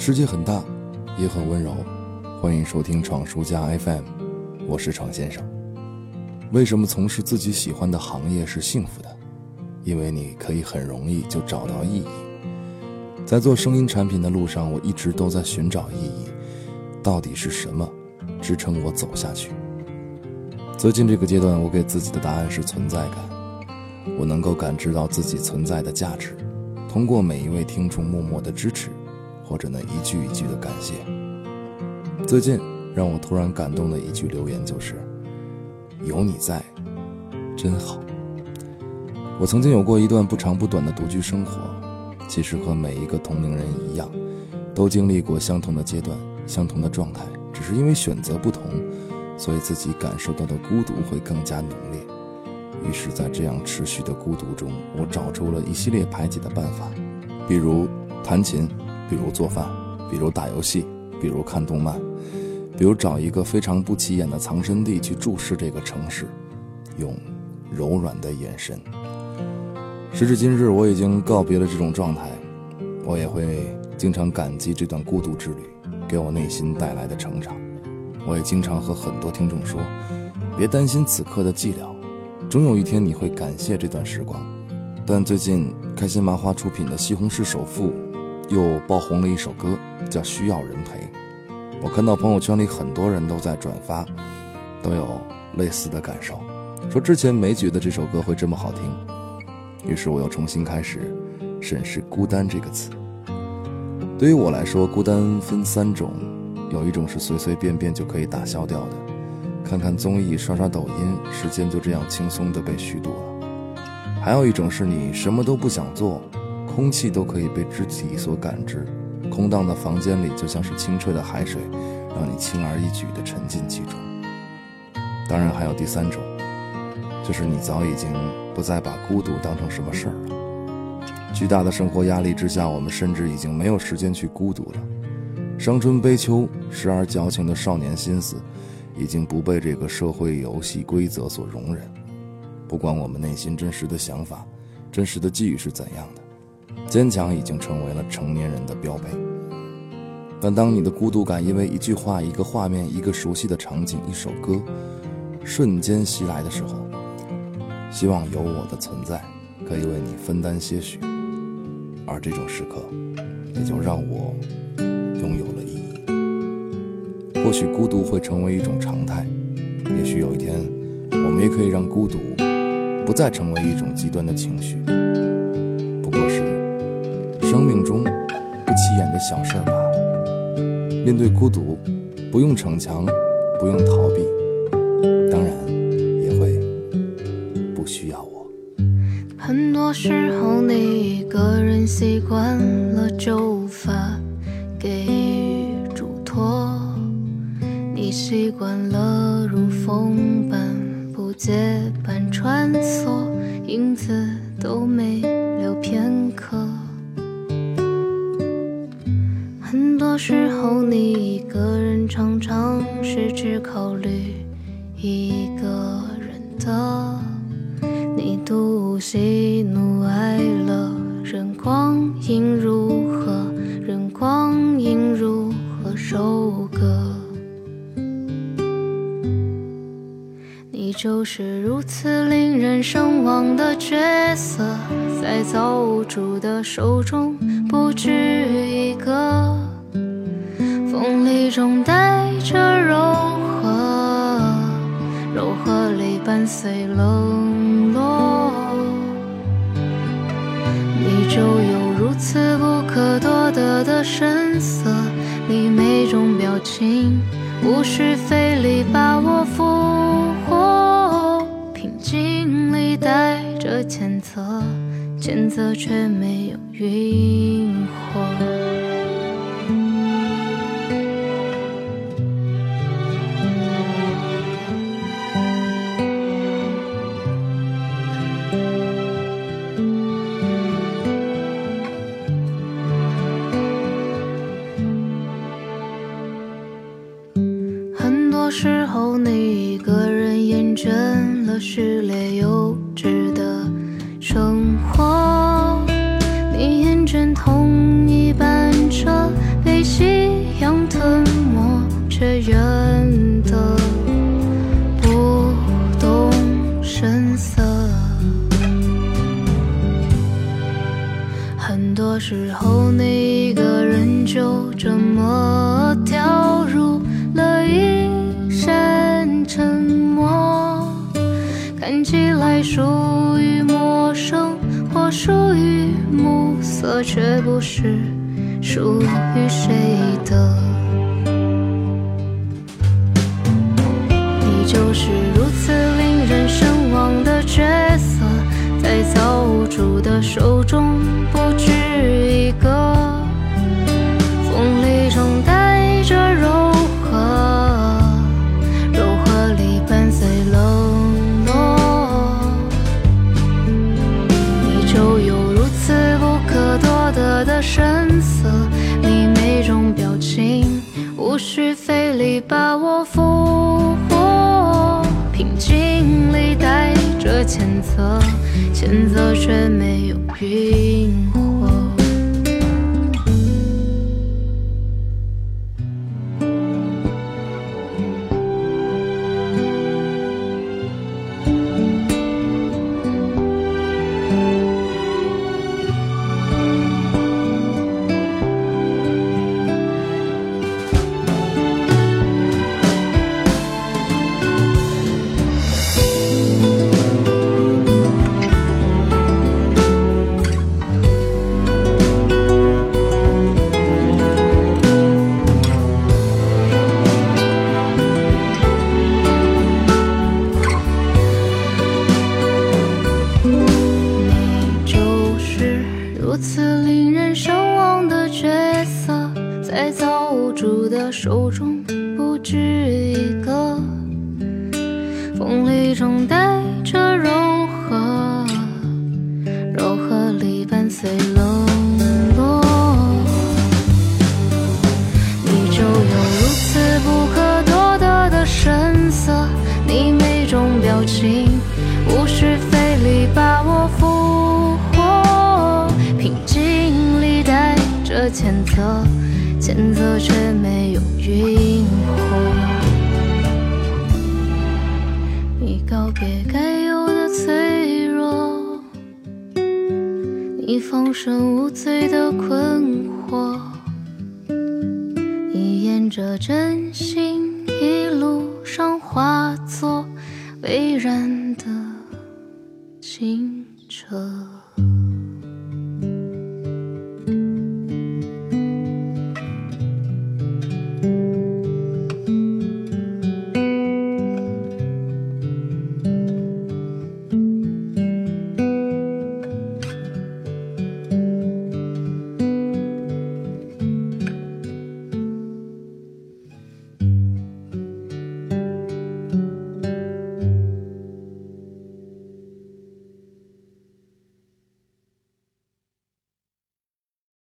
世界很大，也很温柔。欢迎收听闯书家 FM，我是闯先生。为什么从事自己喜欢的行业是幸福的？因为你可以很容易就找到意义。在做声音产品的路上，我一直都在寻找意义，到底是什么支撑我走下去？最近这个阶段，我给自己的答案是存在感。我能够感知到自己存在的价值，通过每一位听众默默的支持，或者那一句一句的感谢。最近让我突然感动的一句留言就是：“有你在，真好。”我曾经有过一段不长不短的独居生活，其实和每一个同龄人一样，都经历过相同的阶段、相同的状态，只是因为选择不同，所以自己感受到的孤独会更加浓烈。于是，在这样持续的孤独中，我找出了一系列排解的办法，比如弹琴，比如做饭，比如打游戏，比如看动漫，比如找一个非常不起眼的藏身地去注视这个城市，用柔软的眼神。时至今日，我已经告别了这种状态，我也会经常感激这段孤独之旅给我内心带来的成长。我也经常和很多听众说，别担心此刻的寂寥。总有一天你会感谢这段时光，但最近开心麻花出品的《西红柿首富》又爆红了一首歌，叫《需要人陪》。我看到朋友圈里很多人都在转发，都有类似的感受，说之前没觉得这首歌会这么好听。于是我又重新开始审视“孤单”这个词。对于我来说，孤单分三种，有一种是随随便便就可以打消掉的。看看综艺，刷刷抖音，时间就这样轻松地被虚度了。还有一种是你什么都不想做，空气都可以被肢体所感知，空荡的房间里就像是清澈的海水，让你轻而易举地沉浸其中。当然，还有第三种，就是你早已经不再把孤独当成什么事儿了。巨大的生活压力之下，我们甚至已经没有时间去孤独了。伤春悲秋，时而矫情的少年心思。已经不被这个社会游戏规则所容忍，不管我们内心真实的想法、真实的际遇是怎样的，坚强已经成为了成年人的标配。但当你的孤独感因为一句话、一个画面、一个熟悉的场景、一首歌，瞬间袭来的时候，希望有我的存在，可以为你分担些许，而这种时刻，也就让我拥有了意义。或许孤独会成为一种常态，也许有一天，我们也可以让孤独不再成为一种极端的情绪，生命中不起眼的小事罢了。面对孤独，不用逞强，不用逃避，当然也会不需要我。很多时候，你一个人习惯了就无法给予嘱托。你习惯了如风般不结伴穿梭，影子都没时候，你一个人常常是只考虑一个人的，你独喜怒哀乐，任光阴如何，任光阴如何收割。你就是如此令人神往的角色，在造物主的手中不止一个。中带着柔和，柔和里伴随冷落。你就有如此不可多得的神色，你每种表情无需费力把我俘获。平静里带着谴责，谴责却没有晕火。时候你一个人厌倦了失恋幼稚的生活。你厌倦同一班车被夕阳吞没却远得不动声色很多时候你一个人就这么属于陌生或属于暮色，却不是属于谁的。你就是如此令人神往的角色，在造物主的手中不止一个，前奏前奏却没有晕此令人神往的角色，在造物主的手中不止一个，锋利中带着柔和，柔和里伴随着谴责，谴责却没有晕火。你告别该有的脆弱，你放声无罪的困惑。你沿着真心一路上化作蔚然